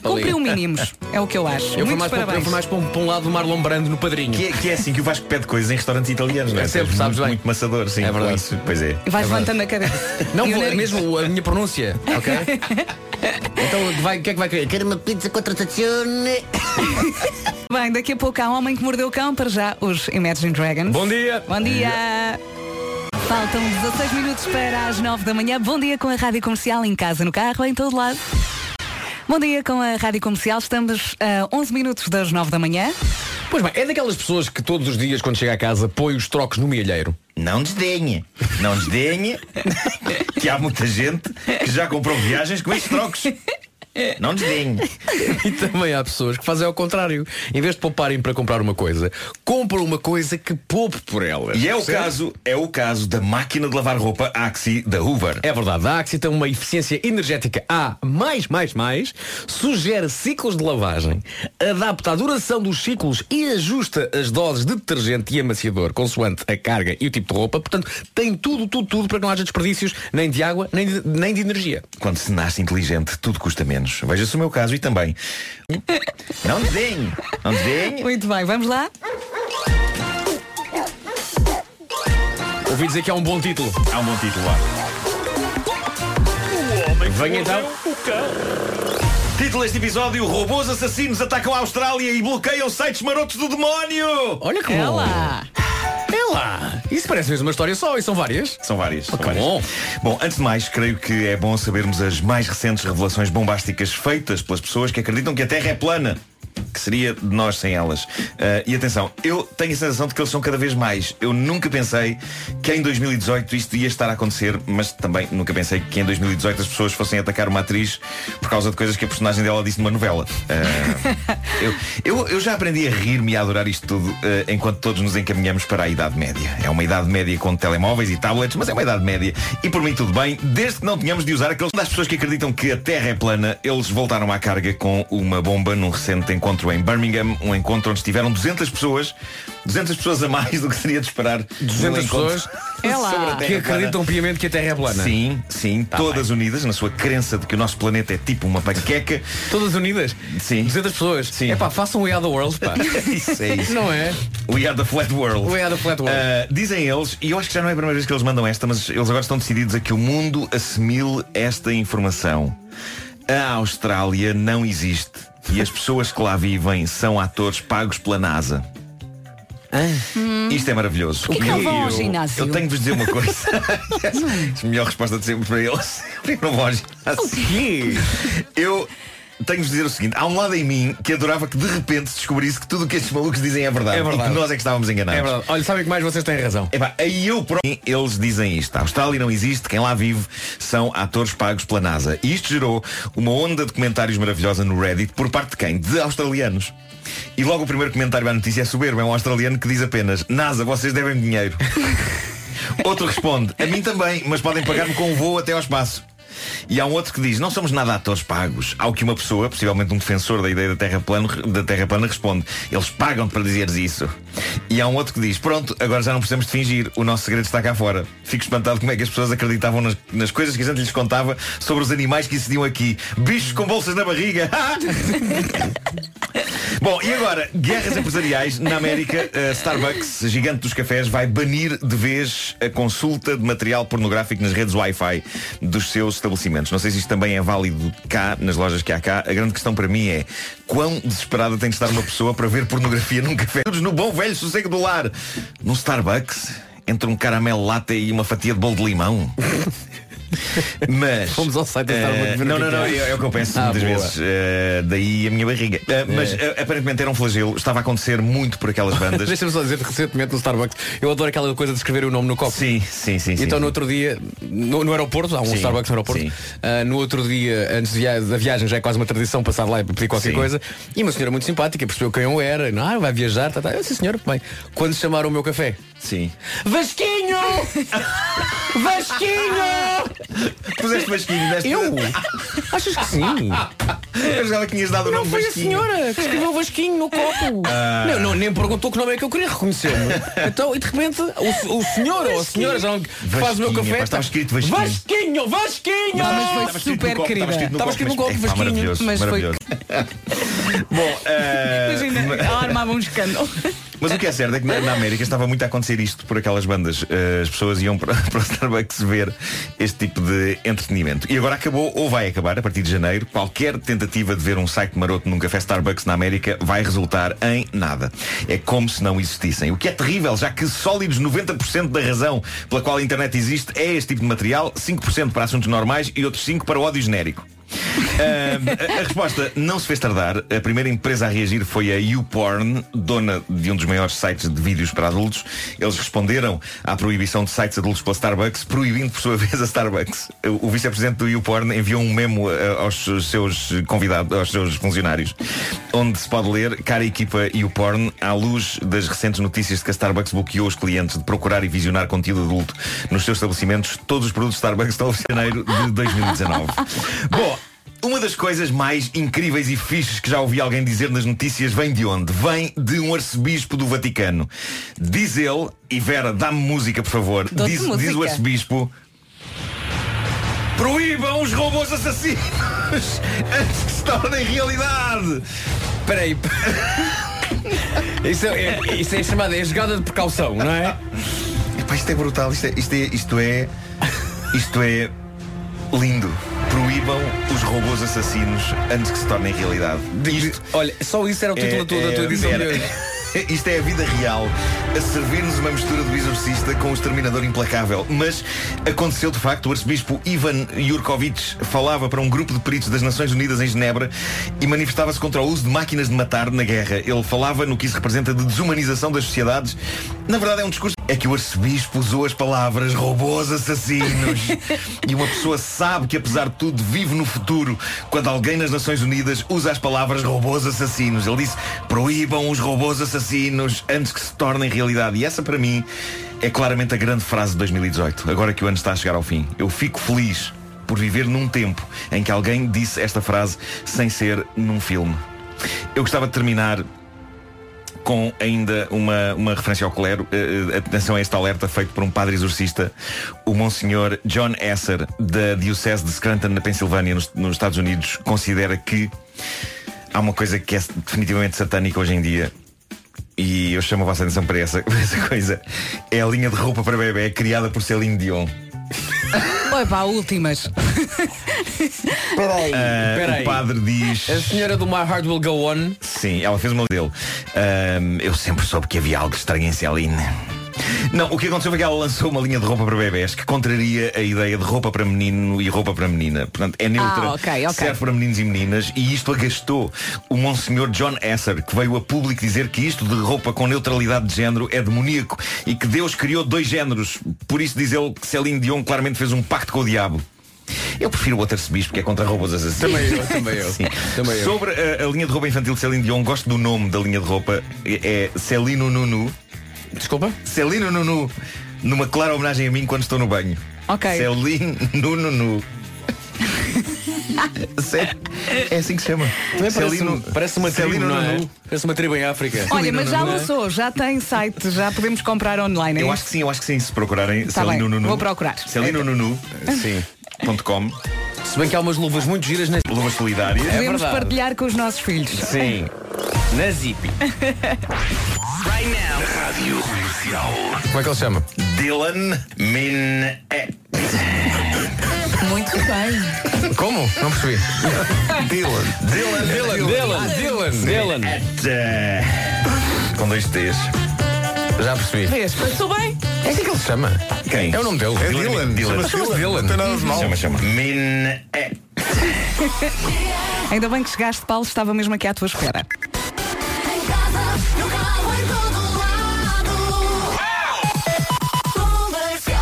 Cumpriu mínimos, é o que eu acho. Eu fui Muitos mais, para, eu parabéns. fui mais para, um, para um lado do Marlon Brando no padrinho. Que é, que é assim que o Vasco pede coisas em restaurantes italianos, não é? É sempre, sabes muito, bem. muito maçador, sim. É verdade. Isso, pois é. E vais levantando a cabeça. Não, E o vou, nariz. mesmo a minha pronúncia, ok? então, vai- o que é que vai querer? Quero uma pizza com trattazione. Bem, daqui a pouco há um homem que mordeu o cão, para já os Imagine Dragons. Bom dia. Bom dia! Faltam 16 minutos para as 9 da manhã. Bom dia com a Rádio Comercial em casa, no carro, em todo lado. Bom dia com a Rádio Comercial. Estamos a 11 minutos das 9 da manhã. Pois bem, é daquelas pessoas que todos os dias, quando chega a casa, põe os trocos no mielheiro. Não desdenhe. Não desdenhe. que há muita gente que já comprou viagens com estes trocos. Não desdenhe. E também há pessoas que fazem ao contrário. Em vez de pouparem para comprar uma coisa, compram uma coisa que poupe por elas. E é o caso, é o caso da máquina de lavar roupa Axi da Hoover. É verdade, a Axi tem uma eficiência energética A mais, mais, mais, sugere ciclos de lavagem, adapta a duração dos ciclos e ajusta as doses de detergente e amaciador consoante a carga e o tipo de roupa. Portanto, tem tudo, tudo, tudo para que não haja desperdícios nem de água, nem de, nem de energia. Quando se nasce inteligente, tudo custa menos. Veja-se o meu caso e também. Não desdenhe. Não desdenhe. Muito bem, vamos lá? Ouvi dizer que há um bom título. Há um bom título lá. Venha então. Título deste episódio: Robôs assassinos atacam a Austrália e bloqueiam sites marotos do demónio. Olha que bom. Ela! É lá. Isso parece mesmo uma história só e são várias. São várias. são que várias. bom. Bom, antes de mais, creio que é bom sabermos as mais recentes revelações bombásticas feitas pelas pessoas que acreditam que a Terra é plana. Que seria de nós sem elas. Ah, e atenção, eu tenho a sensação de que eles são cada vez mais. Eu nunca pensei que em 2018 isto ia estar a acontecer, mas também nunca pensei que em 2018 as pessoas fossem atacar uma atriz por causa de coisas que a personagem dela disse numa novela. Ah, eu, eu, eu já aprendi a rir-me e a adorar isto tudo ah, enquanto todos nos encaminhamos para a Idade Média. É uma Idade Média com telemóveis e tablets, mas é uma Idade Média. E por mim tudo bem, desde que não tenhamos de usar aqueles das pessoas que acreditam que a Terra é plana, eles voltaram à carga com uma bomba num recente encontro em Birmingham, um encontro onde estiveram 200 pessoas, 200 pessoas a mais do que seria de esperar. 200 num encontro pessoas É lá. que acreditam piamente que a Terra é plana. Sim, sim, todas unidas na sua crença de que o nosso planeta é tipo uma panqueca. Todas unidas? Sim. 200 pessoas? Sim. É pá, façam o We Are the World, pá. isso é isso. Não é? We are the flat world. We are the flat world. Ah, dizem eles, e eu acho que já não é a primeira vez que eles mandam esta, mas eles agora estão decididos a que o mundo assimile esta informação. A Austrália não existe e as pessoas que lá vivem são atores pagos pela NASA. Isto é maravilhoso. Que não vão ao Eu- ginásio? Eu tenho de vos dizer uma coisa. a melhor resposta de sempre para eles. Que não vão ao ginásio? Eu tenho de dizer o seguinte, há um lado em mim que adorava que de repente se descobrisse que tudo o que estes malucos dizem é verdade, É verdade. e que nós é que estávamos enganados. É verdade. Olha, sabem que mais vocês têm razão. Epá, aí eu próprio, eles dizem isto. A Austrália não existe, quem lá vive são atores pagos pela NASA. E isto gerou uma onda de comentários maravilhosa no Reddit por parte de quem? De australianos. E logo o primeiro comentário à notícia é soberbo, é um australiano que diz apenas NASA, vocês devem dinheiro. Outro responde, a mim também, mas podem pagar-me com um voo até ao espaço. E há um outro que diz, não somos nada atores pagos. Ao que uma pessoa, possivelmente um defensor da ideia da Terra, plano, da terra plana, responde, eles pagam para dizeres isso. E há um outro que diz, pronto, agora já não precisamos de fingir, o nosso segredo está cá fora. Fico espantado como é que as pessoas acreditavam nas, nas coisas que a gente lhes contava sobre os animais que existiam aqui. Bichos com bolsas na barriga. Bom, e agora, guerras empresariais na América, a Starbucks, gigante dos cafés, vai banir de vez a consulta de material pornográfico nas redes Wi-Fi dos seus estabelecimentos. Não sei se isto também é válido cá, nas lojas que há cá. A grande questão para mim é quão desesperada tem de estar uma pessoa para ver pornografia num café. No bom velho sossego do lar. Num Starbucks, entre um caramelo latte e uma fatia de bolo de limão. Mas Fomos ao site o Não, não, é que não, é. é, é o que eu penso Ah, muitas boa. vezes. Eh, daí a minha barriga. Eh, mas eh, aparentemente era um flagelo, estava a acontecer muito por aquelas bandas. Deixa-me só dizer recentemente no Starbucks, eu adoro aquela coisa de escrever o nome no copo. Sim, sim, sim. Então sim. no outro dia, no, no aeroporto, há um Sim, Starbucks no aeroporto, ah, no outro dia, antes via- da viagem, já é quase uma tradição passar lá e pedir qualquer Sim. coisa, e uma senhora muito simpática, percebeu quem eu era, não, ah, vai viajar, tá, tá. Eu, sim senhora, bem, quando chamaram o meu café, Sim. Vasquinho! Vasquinho! Puseste Vasquinho, deste. Eu? Achas que sim? Eu já que tinhas dado o Não nome foi a Vasquinho. senhora que escreveu Vasquinho no copo. Ah. Não, não, nem perguntou que nome é que eu queria, reconheceu-me. Então, e de repente, o, o senhor ou a senhora já não, faz o meu café. estava escrito Vasquinho. Vasquinho, Vasquinho! Ah, mas foi Estava escrito super no copo, querida. Estava escrito no copo, epá, Vasquinho. Mas foi-. Bom, eh, Imagina, ela armava um escândalo. Mas o que é certo é que na, na América estava muito a acontecer isto por aquelas bandas. Eh, as pessoas iam para, para o Starbucks ver este tipo de entretenimento. E agora acabou ou vai acabar, a partir de janeiro, qualquer tentativa de ver um site maroto num café Starbucks na América vai resultar em nada. É como se não existissem. O que é terrível, já que sólidos 90% da razão pela qual a internet existe é este tipo de material, 5% para assuntos normais e outros 5% para o ódio genérico. Ah, a, resposta não se fez tardar. A primeira empresa a reagir foi a YouPorn, dona de um dos maiores sites de vídeos para adultos. Eles responderam à proibição de sites adultos pela Starbucks, proibindo por sua vez a Starbucks. O vice-presidente do YouPorn enviou um memo ah, aos seus convidados, aos seus funcionários, onde se pode ler, cara equipa YouPorn, à luz das recentes notícias de que a Starbucks bloqueou os clientes de procurar e visionar conteúdo adulto nos seus estabelecimentos, todos os produtos Starbucks estão a janeiro de 2019. Bom, uma das coisas mais incríveis e fixes que já ouvi alguém dizer nas notícias vem de onde? Vem de um arcebispo do Vaticano. Diz ele, e Vera, dá-me música, por favor. Diz, música. diz o arcebispo. Proíbam os robôs assassinos antes que se tornem realidade. Espera aí. Isso é, isso é chamada é jogada de precaução, não é? Epá, isto é brutal, isto é, isto é, isto é, isto é lindo. Proíbam os robôs assassinos antes que se tornem realidade. Isto Olha, só isso era o título da tua, da tua edição de era- hoje. Isto é a vida real a servir-nos uma mistura do exorcista com o exterminador implacável. Mas aconteceu de facto, o arcebispo Ivan Jurkovic falava para um grupo de peritos das Nações Unidas em Genebra e manifestava-se contra o uso de máquinas de matar na guerra. Ele falava no que isso representa de desumanização das sociedades. Na verdade é um discurso. É que o arcebispo usou as palavras robôs assassinos. e uma pessoa sabe que apesar de tudo vive no futuro quando alguém nas Nações Unidas usa as palavras robôs assassinos. Ele disse proíbam os robôs assassinos antes que se tornem realidade. E essa para mim é claramente a grande frase de 2018. Agora que o ano está a chegar ao fim. Eu fico feliz por viver num tempo em que alguém disse esta frase sem ser num filme. Eu gostava de terminar com ainda uma, uma referência ao clero. Eh, atenção a este alerta feito por um padre exorcista, o Monsenhor John Esser, da Diocese de Scranton, na Pensilvânia, nos, nos Estados Unidos, considera que há uma coisa que é definitivamente satânica hoje em dia. E eu chamo a vossa atenção para essa, essa coisa. É a linha de roupa para bebê criada por Celine Dion. Oi, pá, últimas. Peraí. Ah, Espera aí. o padre diz. A senhora do My Heart Will Go On. Sim, ela fez uma dele. Ahm, eu sempre soube que havia algo estranho em Celine. Não, o que aconteceu foi que ela lançou uma linha de roupa para bebés que contraria a ideia de roupa para menino e roupa para menina. Portanto, é neutra, Ah, ok, ok. serve para meninos e meninas e isto agastou o Monsenhor John Esser, que veio a público dizer que isto de roupa com neutralidade de género é demoníaco e que Deus criou dois géneros. Por isso diz ele que Celine Dion claramente fez um pacto com o diabo. Eu prefiro o outro arcebispo que é contra roubos assassinos. Também eu, também eu. Sim. Também eu. Sobre a, a linha de roupa infantil de Celine Dion, gosto do nome da linha de roupa. É, é Celino Nunu. Desculpa? Celino Nunu. Numa clara homenagem a mim quando estou no banho. Ok. Celino Nunu. Sé- É assim que se chama. Também parece, Celino- parece uma tribo, Celino não é? Nunu. Parece uma tribo em África. Olha, mas já é? lançou, já tem site, já podemos comprar online. é Eu isso? acho que sim, eu acho que sim. Se procurarem Tá Celino bem, Nunu. vou procurar. Celino Nunu. Sim. ponto com. Se bem que há umas luvas muito giras na. Luvas solidárias. É Podemos verdade. partilhar com os nossos filhos. Sim. Na Zip. Como é que ele chama? Dylan Min. Muito bem. Como? Não percebi. Dylan. Dylan. Dylan, Dylan, Dylan, Dylan. Eh, Com dois T's. Já percebi. Vês, passou bem. É assim que ele se chama. Quem? É o nome dele. É Dylan. Dylan. Chama-se Dylan. Não tem nada de mal. Chama, chama. Min. é. Ainda bem que chegaste, Paulo, estava mesmo aqui à tua espera. Em casa, no carro, em todo lado. Comercial.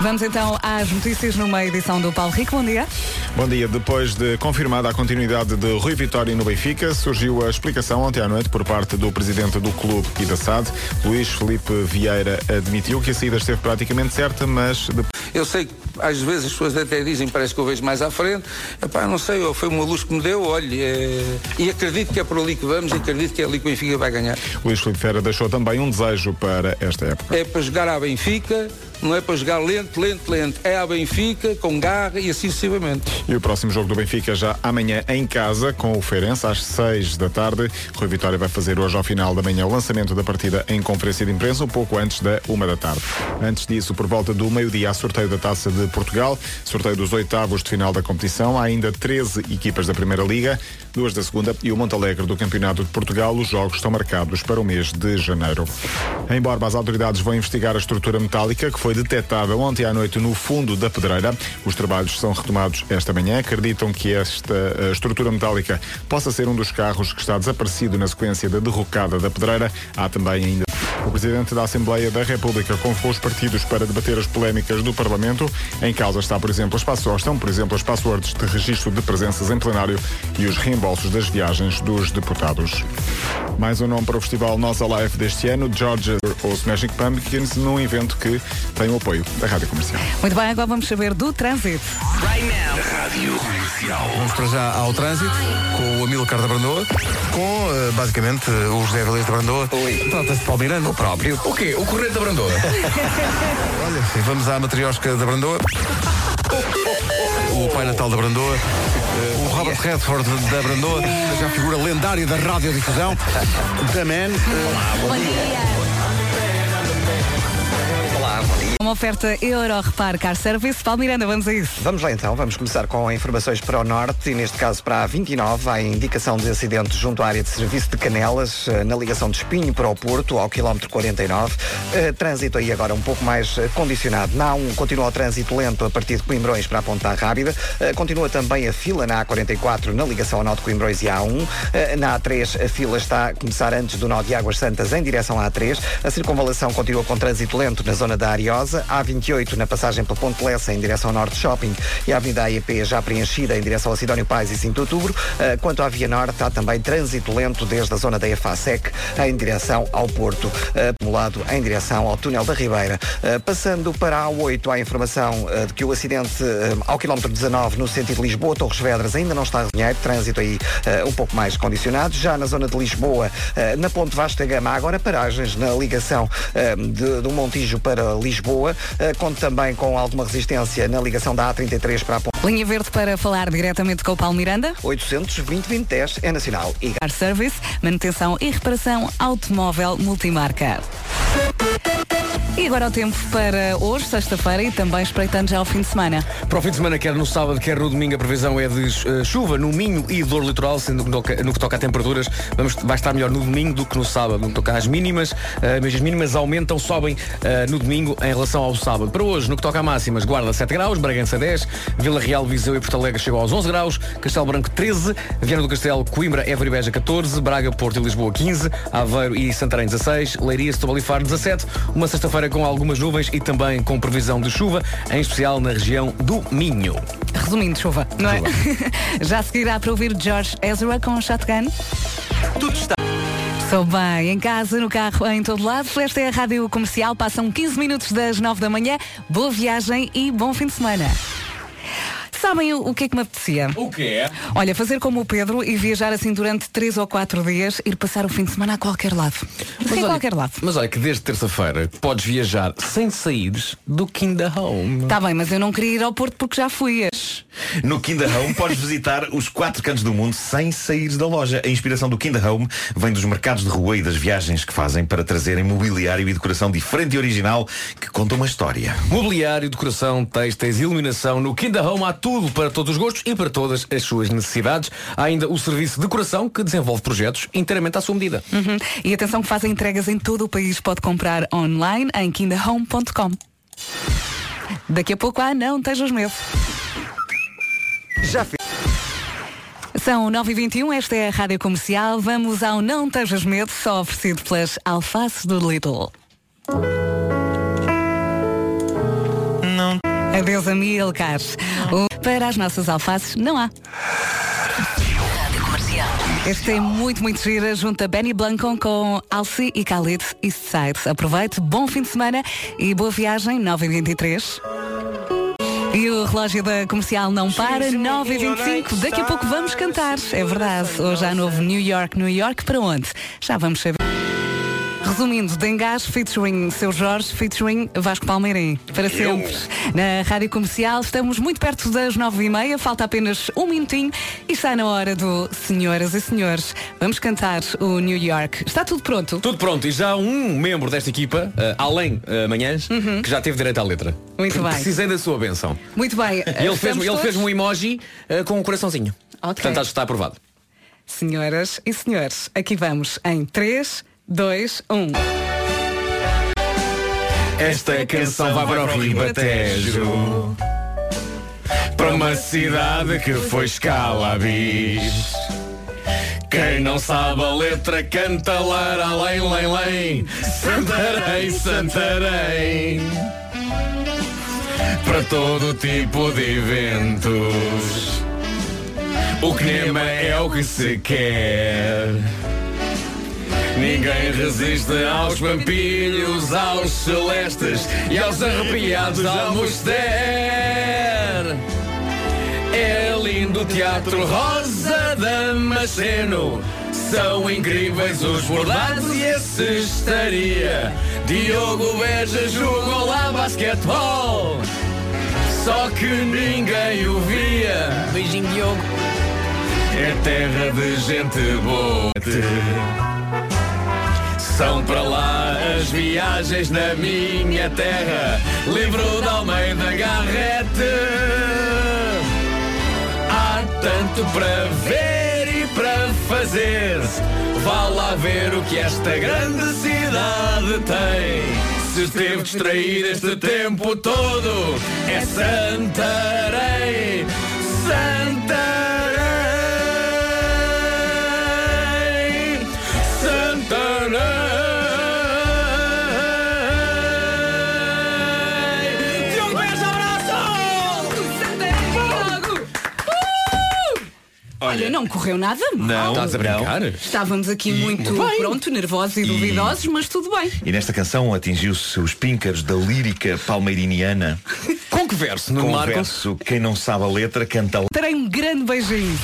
Vamos então às notícias numa edição do Paulo Rico. Bom dia. Bom dia. Depois de confirmada a continuidade de Rui Vitória no Benfica, surgiu a explicação ontem à noite por parte do presidente do clube e da SAD, Luís Felipe Vieira, admitiu que a saída esteve praticamente certa, mas de- Eu sei que às vezes as pessoas até dizem, parece que eu vejo mais à frente. Epá, não sei, foi uma luz que me deu, olha, é... e acredito que é por ali que vamos e acredito que é ali que o Benfica vai ganhar. Luís Felipe Vieira deixou também um desejo para esta época. É para jogar à Benfica, não é para jogar lento, lento, lento. É à Benfica, com garra e assim sucessivamente. E o próximo jogo do Benfica já amanhã em casa com o Feirense às 6 da tarde. Rui Vitória vai fazer hoje ao final da manhã o lançamento da partida em conferência de imprensa, um pouco antes da uma da tarde. Antes disso, por volta do meio-dia, há sorteio da Taça de Portugal, sorteio dos oitavos de final da competição. Há ainda 13 equipas da Primeira Liga, duas da Segunda e o Montalegre do Campeonato de Portugal. Os jogos estão marcados para o mês de janeiro. Em Borba, as autoridades vão investigar a estrutura metálica que foi foi detectada ontem à noite no fundo da pedreira. Os trabalhos são retomados esta manhã. Acreditam que esta eh, estrutura metálica possa ser um dos carros que está desaparecido na sequência da derrocada da pedreira. Há também ainda. O Presidente da Assembleia da República convocou os partidos para debater as polémicas do Parlamento. Em causa está, por exemplo, as passwords, estão, por exemplo, as passwords de registro de presenças em plenário e os reembolsos das viagens dos deputados. Mais um nome para o Festival Nós Alive deste ano, Georgia ou Smashing Pumpkins, num evento que tem o apoio da Rádio Comercial. Muito bem, agora vamos saber do trânsito. Vamos para já ao trânsito com o Amilcar da Brandoa, com eh, basicamente o José Velez da Brandoa. Trata-se de Paulo Miranda. O próprio. O quê? O corrente da Brandoa? Olha, sim, vamos à matriosca da Brandoa. O Pai Natal da Brandoa. O Robert Redford da Brandoa, já figura lendária da radiodifusão. The Man. Olá, bom dia. Uma oferta Euro Repar Car Service. Paulo Miranda, vamos a isso. Vamos lá então, vamos começar com informações para o Norte e neste caso para a 29, há indicação de acidente junto à área de serviço de Canelas, eh, na ligação de Espinho para o Porto, ao quilómetro 49. Eh, trânsito aí agora um pouco mais eh, condicionado. Na A1 continua o trânsito lento a partir de Coimbrões para a Ponta Rábida. Continua também a fila na A44 na ligação ao nó de Coimbrões e A1. Eh, na A3 a fila está a começar antes do nó de Águas Santas em direção à A3. A circunvalação continua com trânsito lento na zona da Ariosa. A28 na passagem pela Ponte Lessa em direção ao Norte Shopping e a Avenida AEP já preenchida em direção a Sidónio Pais e 5 de Outubro. Uh, quanto à Via Norte, há também trânsito lento desde a zona da EFASEC em direção ao Porto, uh, acumulado em direção ao Túnel da Ribeira. Uh, passando para a A8, há informação de que o acidente ao quilómetro 19 no sentido de Lisboa, Torres Vedras, ainda não está resenhado, trânsito aí um pouco mais condicionado. Já na zona de Lisboa, na Ponte Vasta Gama, agora paragens na ligação do Montijo para Lisboa, uh, conto também com alguma resistência na ligação da A33 para a Ponte. Linha Verde para falar diretamente com o Paulo Miranda. 820 2010 é nacional e Car Service, manutenção e reparação automóvel multimarca. E agora o tempo para hoje, sexta-feira, e também espreitando já o fim de semana. Para o fim de semana, quer no sábado, quer no domingo, a previsão é de eh, chuva no Minho e dor litoral, sendo no, no que toca a temperaturas, vamos, vai estar melhor no domingo do que no sábado. No que toca às mínimas, eh, mas as mínimas aumentam, sobem eh, no domingo em relação ao sábado. Para hoje, no que toca a máximas, Guarda 7 graus, Bragança 10, Vila Real, Viseu e Porto Alegre chegou aos 11 graus, Castelo Branco 13, Viana do Castelo, Coimbra, Évora e Beja 14, Braga, Porto e Lisboa 15, Aveiro e Santarém 16, Leiria, Setúbal e Faro 17, uma sexta-feira com algumas nuvens e também com previsão de chuva, em especial na região do Minho. Resumindo, chuva, não é? já seguirá para ouvir George Ezra com Shotgun. Tudo está. Estou bem, em casa, no carro, em todo lado. Esta é a Rádio Comercial. Passam 15 minutos das 9 da manhã. Boa viagem e bom fim de semana. Sabem o, o que é que me apetecia? O que é? Olha, fazer como o Pedro e viajar assim durante 3 ou 4 dias, ir passar o fim de semana a qualquer lado. Mas em qualquer lado. Mas olha que desde terça-feira podes viajar sem saíres do Kinda Home. Está bem, mas eu não queria ir ao Porto porque já fui. No Kinda Home podes visitar os quatro cantos do mundo sem sair da loja. A inspiração do Kinda Home vem dos mercados de rua e das viagens que fazem para trazerem mobiliário e decoração diferente e original que conta uma história. Mobiliário, decoração, textos, iluminação. No Kinda Home há tudo para todos os gostos e para todas as suas necessidades. Há ainda o serviço de decoração que desenvolve projetos inteiramente à sua medida. Uhum. E atenção que fazem entregas em todo o país. Pode comprar online em kindahome.com. Daqui a pouco, ah não, estejas medo. Já fiz. São 9h21, esta é a Rádio Comercial. Vamos ao Não Tejas Medo, só oferecido pelas alfaces do Lidl. Não. Adeus a Milcar. Para as nossas alfaces, não há. Este é muito, muito gira, junto a Benny Blanco com Alci e Khalid Eastside. Aproveite, bom fim de semana e boa viagem, 9h23. E o relógio da comercial não para, 9h25. Daqui a pouco vamos cantar, é verdade. Hoje há novo New York, New York, para onde? Já vamos saber. Resumindo, Dengás featuring Seu Jorge, featuring Vasco Palmeirim. Para sempre. Na Rádio Comercial estamos muito perto das nove e meia, falta apenas um minutinho e está na hora do Senhoras e Senhores. Vamos cantar o New York. Está tudo pronto? Tudo pronto. E já um membro desta equipa, eh, além eh, Manhãs, que já teve direito à letra. Muito bem. Precisei da sua benção. Muito bem. E ele fez, ele fez um emoji eh, com um coraçãozinho. Ok. Portanto, acho que está aprovado. Senhoras e senhores, aqui vamos em um. 3, 2, 1. Esta canção vai para o Ribatejo Para uma cidade que foi escalabis Quem não sabe a letra canta lar além, lém, lém. Santarém, Santarém. Para todo tipo de eventos. O clima é o que se quer Ninguém resiste aos pampilhos, aos celestes e aos arrepiados Almoster. É lindo o Teatro Rosa Damasceno. São incríveis os bordados e a cestaria. Diogo Beja jogou lá basquetebol. Só que ninguém o via. Beijinho, Diogo. É terra de gente boa. São para lá as viagens na minha terra. Livro de Almeida Garrete. Há tanto para ver e para fazer. Vá lá ver o que esta grande cidade tem. Se esteve distraído este tempo todo, é Santarém. Santarém. Olha, não correu nada mal. Não, Estás a brincar? Estávamos aqui muito Bem. pronto, nervosos e duvidosos, mas tudo bem. E nesta canção atingiu-se os píncaros da lírica palmeiriniana. Com que verso, no Com Marco? verso, quem não sabe a letra, canta Terei um grande beijinho.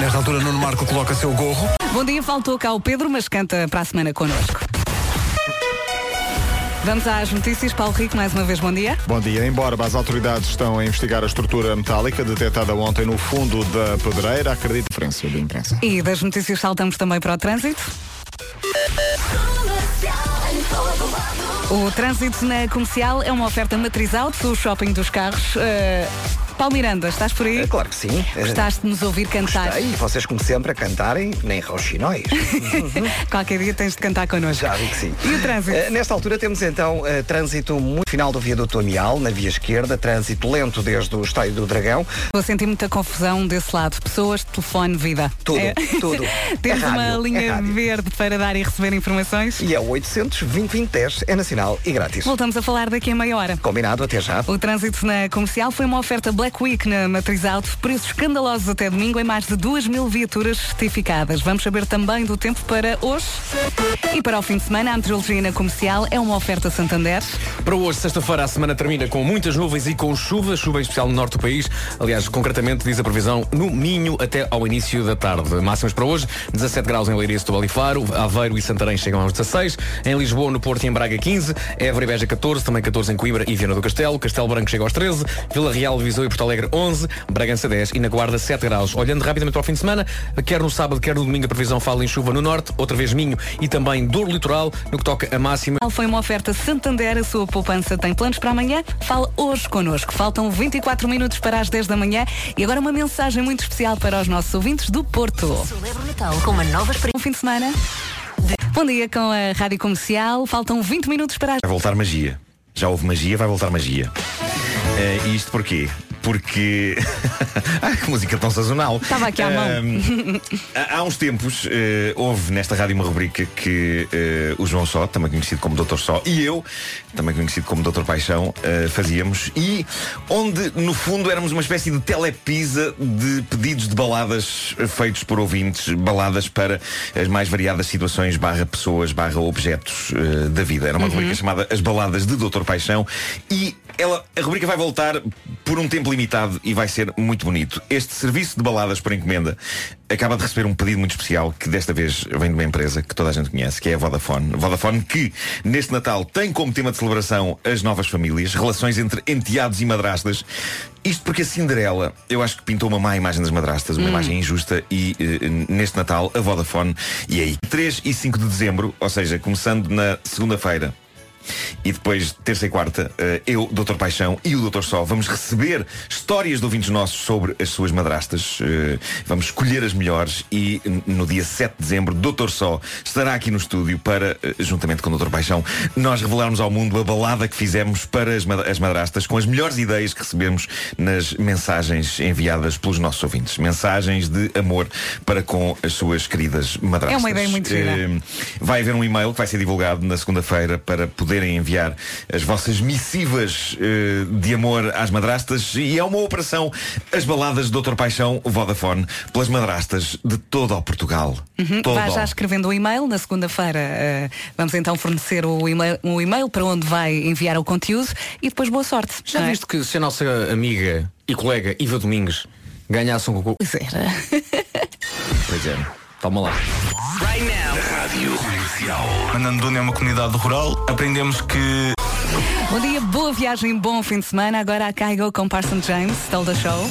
Nesta altura, Nuno Marco coloca seu gorro. Bom dia, faltou cá o Pedro, mas canta para a semana connosco. Vamos às notícias. Paulo Rico, mais uma vez, bom dia. Bom dia. Embora as autoridades estão a investigar a estrutura metálica detectada ontem no fundo da pedreira, acredito diferença de imprensa. E das notícias saltamos também para o trânsito. O trânsito na comercial é uma oferta matriz auto do shopping dos carros. Uh, Paulo Miranda, estás por aí? É claro que sim. Gostaste de nos ouvir cantar? Gostei. E vocês, como sempre, a cantarem, nem roxinóis. Qualquer dia tens de cantar connosco. Já vi que sim. E o trânsito? Eh, nesta altura temos então eh, trânsito muito final do viaduto Amial, na via esquerda, trânsito lento desde o Estádio do Dragão. Vou sentir muita confusão desse lado. Pessoas, telefone, vida. Tudo, É. tudo. Temos É rádio, uma é linha rádio. verde para dar e receber informações. E é 800 2010 é nacional e grátis. Voltamos a falar daqui a meia hora. Combinado, até já. O trânsito na comercial foi uma oferta Black Week na Matriz Auto, preços escandalosos até domingo em mais de 2 mil viaturas certificadas. Vamos saber também do tempo para hoje. E para o fim de semana, a meteorologia na comercial é uma oferta Santander. Para hoje, sexta-feira, a semana termina com muitas nuvens e com chuva, chuva em especial no norte do país. Aliás, concretamente, diz a previsão no Minho até ao início da tarde. Máximas para hoje, 17 graus em Leiria, Setúbal e Faro, Aveiro e Santarém chegam aos 16, em Lisboa, no Porto e em Braga 15, Évora e Beja 14, também 14 em Coimbra e Viana do Castelo, Castelo Branco chega aos 13, Vila Real, Viseu e Porto Alegre 11, Bragança 10 e na Guarda 7 graus. Olhando rapidamente para o fim de semana, quer no sábado, quer no domingo, a previsão fala em chuva no norte, outra vez Minho e também dor litoral, no que toca a máxima. Foi uma oferta Santander, a sua poupança tem planos para amanhã? Fala hoje connosco. Faltam 24 minutos para as 10 da manhã e agora uma mensagem muito especial para os nossos ouvintes do Porto. Celebra o Natal com uma nova experiência. Um fim de semana. Bom dia com a Rádio Comercial. Faltam 20 minutos para as Vai voltar magia. Já houve magia, vai voltar magia. E isto porquê? Porque. ah, que música tão sazonal. Estava aqui à mão. Há uns tempos eh, houve nesta rádio uma rubrica que eh, o João Só, também conhecido como Doutor Só, e eu, também conhecido como Doutor Paixão, eh, fazíamos e onde no fundo éramos uma espécie de telepisa de pedidos de baladas feitos por ouvintes, baladas para as mais variadas situações, barra pessoas, barra objetos da vida. Era uma rubrica chamada As Baladas de Doutor Paixão e ela, a rubrica vai voltar por um tempo limitado e vai ser muito bonito. Este serviço de baladas por encomenda acaba de receber um pedido muito especial que desta vez vem de uma empresa que toda a gente conhece, que é a Vodafone. Vodafone que neste Natal tem como tema de celebração as novas famílias, relações entre enteados e madrastas. Isto porque a Cinderela, eu acho que pintou uma má imagem das madrastas, uma imagem injusta e eh, neste Natal a Vodafone e aí 3 e 5 de dezembro, ou seja, começando na segunda-feira E depois, terça e quarta, eh, eu, Dr. Paixão e o Dr. Sol vamos receber histórias de ouvintes nossos sobre as suas madrastas. Eh, Vamos escolher as melhores e no dia 7 de dezembro, Dr. Só estará aqui no estúdio para, eh, juntamente com o Dr. Paixão, nós revelarmos ao mundo a balada que fizemos para as, ma- as madrastas com as melhores ideias que recebemos nas mensagens enviadas pelos nossos ouvintes. Mensagens de amor para com as suas queridas madrastas. É uma ideia muito gira. Vai haver um e-mail que vai ser divulgado na segunda-feira para poderem enviar as vossas missivas eh, de amor às madrastas e é uma operação As Baladas de Dr. Paixão Vodafone pelas madrastas de todo o Portugal. Uhum, Todo Vai já escrevendo o e-mail. Na segunda-feira eh, vamos então fornecer o e-mail, um e-mail para onde vai enviar o conteúdo e depois boa sorte. Já é? viste que se a nossa amiga e colega Iva Domingues ganhasse um concurso? Pois era. Pois é. Toma lá. Rádio Comercial. É uma comunidade rural. Aprendemos que Bom dia, boa viagem, bom fim de semana. Agora a Caigo com Parson James, Stole the Show.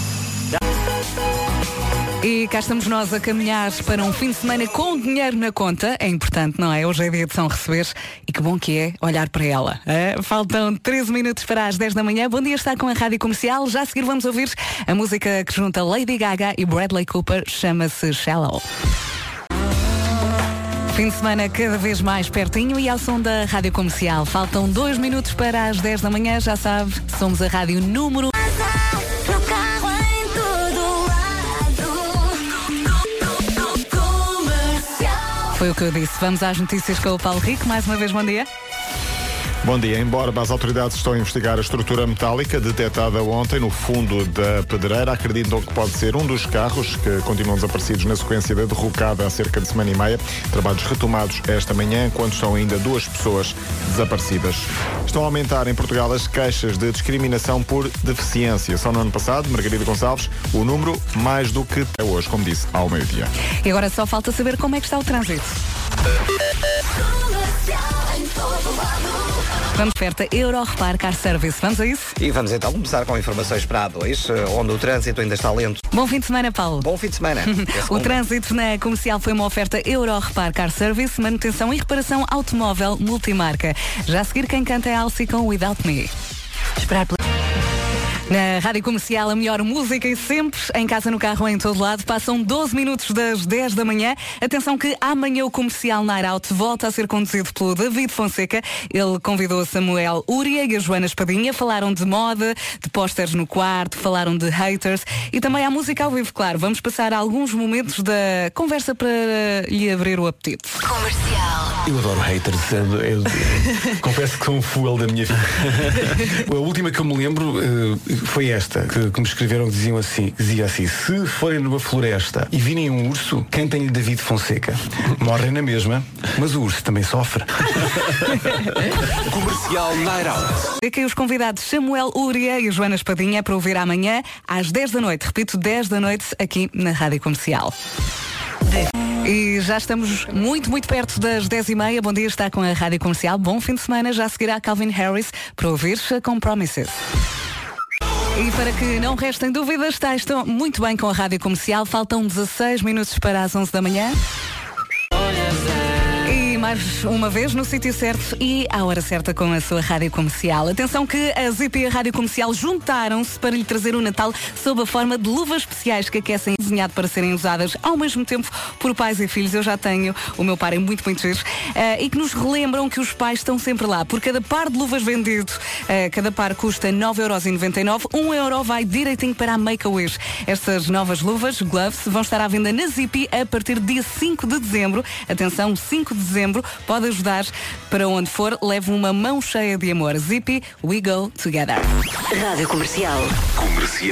E cá estamos nós a caminhar para um fim de semana com dinheiro na conta. É importante, não é? Hoje é dia de São Receber e que bom que é olhar para ela. É? Faltam 13 minutos para as 10 da manhã. Bom dia, está com a Rádio Comercial. Já a seguir vamos ouvir a música que junta Lady Gaga e Bradley Cooper. Chama-se Shallow. Fim de semana cada vez mais pertinho e ao som da Rádio Comercial. Faltam dois minutos para as 10 da manhã, já sabe, somos a rádio número. Foi o que eu disse. Vamos às notícias com o Paulo Rico. Mais uma vez, bom dia. Bom dia. Embora as autoridades estão a investigar a estrutura metálica detectada ontem no fundo da pedreira, acreditam que pode ser um dos carros que continuam desaparecidos na sequência da derrocada há cerca de semana e meia. Trabalhos retomados esta manhã, enquanto estão ainda duas pessoas desaparecidas. Estão a aumentar em Portugal as queixas de discriminação por deficiência. Só no ano passado, Margarida Gonçalves, o número mais do que é hoje, como disse, ao meio-dia. E agora só falta saber como é que está o trânsito. Vamos perto Euro Repar Car Service. Vamos a isso? E vamos então começar com informações para a A2, eh, onde o trânsito ainda está lento. Bom fim de semana, Paulo. Bom fim de semana. O trânsito na comercial foi uma oferta Euro Repar Car Service, manutenção e reparação automóvel multimarca. Já a seguir, quem canta é Alci com Without Me. Esperar pela... Na Rádio Comercial, a melhor música e sempre, em casa, no carro, em todo lado. Passam 12 minutos das 10 da manhã. Atenção que amanhã o Comercial Night Out volta a ser conduzido pelo David Fonseca. Ele convidou a Samuel Uria e a Joana Espadinha. Falaram de moda, de pósteres no quarto, falaram de haters e também há música ao vivo, claro. Vamos passar alguns momentos da conversa para lhe abrir o apetite. Comercial. Eu adoro haters. Eu, eu- confesso que sou um fuel da minha vida. A última que eu me lembro eh, foi esta, que, que me escreveram que diziam assim, dizia assim, se forem numa floresta e virem um urso, cantem-lhe David Fonseca. Morrem na mesma, mas o urso também sofre. Comercial Night Out. Os convidados Samuel Uria e Joana Espadinha para ouvir amanhã às 10 da noite. Repito, 10 da noite aqui na Rádio Comercial. E já estamos muito, muito perto das 10 e meia. Bom dia, está com a Rádio Comercial. Bom fim de semana. Já seguirá Calvin Harris para ouvir com Promises. E para que não restem dúvidas, está, estão muito bem com a Rádio Comercial. Faltam 16 minutos para as 11 da manhã. Mais uma vez no sítio certo e à hora certa com a sua rádio comercial. Atenção que a Zip e a rádio comercial juntaram-se para lhe trazer o Natal sob a forma de luvas especiais que aquecem desenhado para serem usadas ao mesmo tempo por pais e filhos. Eu já tenho, o meu par é muito, muito giro. eh, e que nos relembram que os pais estão sempre lá. Por cada par de luvas vendido, eh, cada par custa 9,99€. 1 euro vai direitinho para a Make-A-Wish. Estas novas luvas, gloves, vão estar à venda na Zipi a partir de dia 5 de dezembro. Atenção, 5 de dezembro. Pode ajudar para onde for. Leve uma mão cheia de amor. Zipi, we go together. Rádio Comercial. Comercial.